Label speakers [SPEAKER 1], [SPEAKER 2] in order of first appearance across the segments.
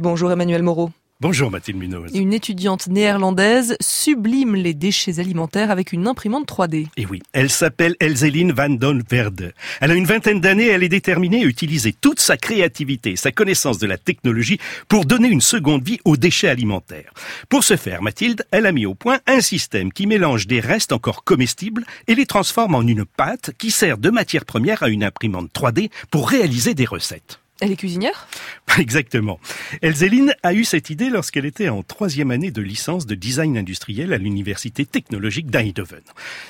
[SPEAKER 1] Bonjour Emmanuel Moreau.
[SPEAKER 2] Bonjour Mathilde Munoz.
[SPEAKER 1] Une étudiante néerlandaise sublime les déchets alimentaires avec une imprimante 3D.
[SPEAKER 2] Et oui, elle s'appelle Elzeline van Don Verde. Elle a une vingtaine d'années, elle est déterminée à utiliser toute sa créativité, sa connaissance de la technologie pour donner une seconde vie aux déchets alimentaires. Pour ce faire, Mathilde, elle a mis au point un système qui mélange des restes encore comestibles et les transforme en une pâte qui sert de matière première à une imprimante 3D pour réaliser des recettes.
[SPEAKER 1] Elle est cuisinière?
[SPEAKER 2] Exactement. Elzéline a eu cette idée lorsqu'elle était en troisième année de licence de design industriel à l'université technologique d'Eindhoven.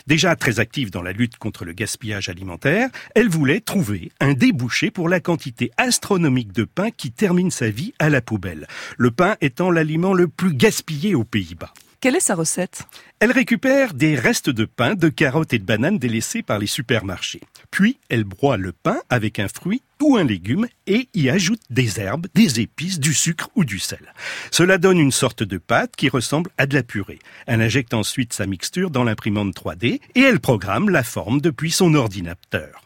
[SPEAKER 2] Déjà très active dans la lutte contre le gaspillage alimentaire, elle voulait trouver un débouché pour la quantité astronomique de pain qui termine sa vie à la poubelle. Le pain étant l'aliment le plus gaspillé aux Pays-Bas.
[SPEAKER 1] Quelle est sa recette?
[SPEAKER 2] Elle récupère des restes de pain, de carottes et de bananes délaissés par les supermarchés. Puis, elle broie le pain avec un fruit ou un légume et y ajoute des herbes, des épices, du sucre ou du sel. Cela donne une sorte de pâte qui ressemble à de la purée. Elle injecte ensuite sa mixture dans l'imprimante 3D et elle programme la forme depuis son ordinateur.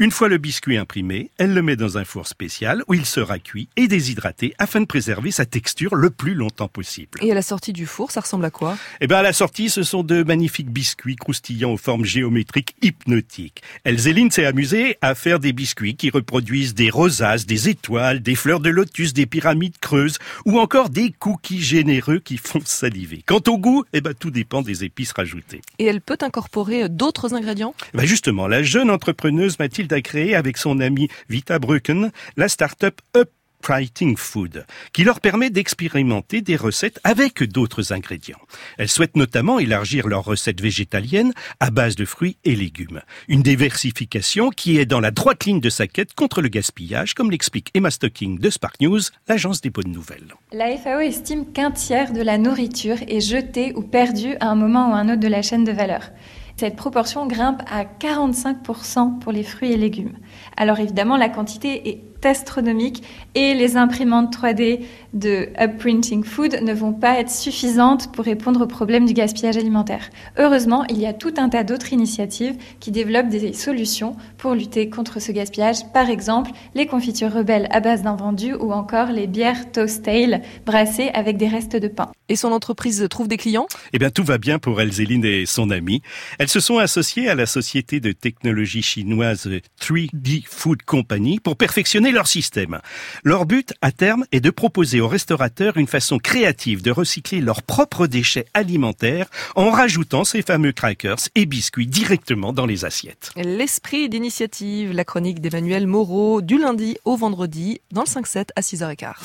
[SPEAKER 2] Une fois le biscuit imprimé, elle le met dans un four spécial où il sera cuit et déshydraté afin de préserver sa texture le plus longtemps possible.
[SPEAKER 1] Et à la sortie du four, ça ressemble à quoi?
[SPEAKER 2] Eh bien, à la sortie, ce sont de magnifiques biscuits croustillants aux formes géométriques hypnotiques. Elzéline s'est amusée à faire des biscuits qui reproduisent des rosaces, des étoiles, des fleurs de lotus, des pyramides creuses ou encore des cookies généreux qui font saliver. Quant au goût, eh ben, tout dépend des épices rajoutées.
[SPEAKER 1] Et elle peut incorporer d'autres ingrédients?
[SPEAKER 2] Eh ben Justement, la jeune entrepreneuse Mathilde a créé avec son ami Vita Brücken la start-up Up Food, qui leur permet d'expérimenter des recettes avec d'autres ingrédients. Elles souhaitent notamment élargir leurs recettes végétaliennes à base de fruits et légumes. Une diversification qui est dans la droite ligne de sa quête contre le gaspillage, comme l'explique Emma Stocking de Spark News, l'agence des bonnes nouvelles.
[SPEAKER 3] La FAO estime qu'un tiers de la nourriture est jetée ou perdue à un moment ou un autre de la chaîne de valeur. Cette proportion grimpe à 45% pour les fruits et légumes. Alors évidemment, la quantité est astronomique et les imprimantes 3D de Upprinting Food ne vont pas être suffisantes pour répondre au problème du gaspillage alimentaire. Heureusement, il y a tout un tas d'autres initiatives qui développent des solutions pour lutter contre ce gaspillage. Par exemple, les confitures rebelles à base d'invendus ou encore les bières Toast Ale brassées avec des restes de pain.
[SPEAKER 1] Et son entreprise trouve des clients?
[SPEAKER 2] Eh bien, tout va bien pour Elzéline et son ami. Elles se sont associées à la société de technologie chinoise 3D Food Company pour perfectionner leur système. Leur but, à terme, est de proposer aux restaurateurs une façon créative de recycler leurs propres déchets alimentaires en rajoutant ces fameux crackers et biscuits directement dans les assiettes.
[SPEAKER 1] L'esprit d'initiative, la chronique d'Emmanuel Moreau, du lundi au vendredi, dans le 5-7 à 6h15.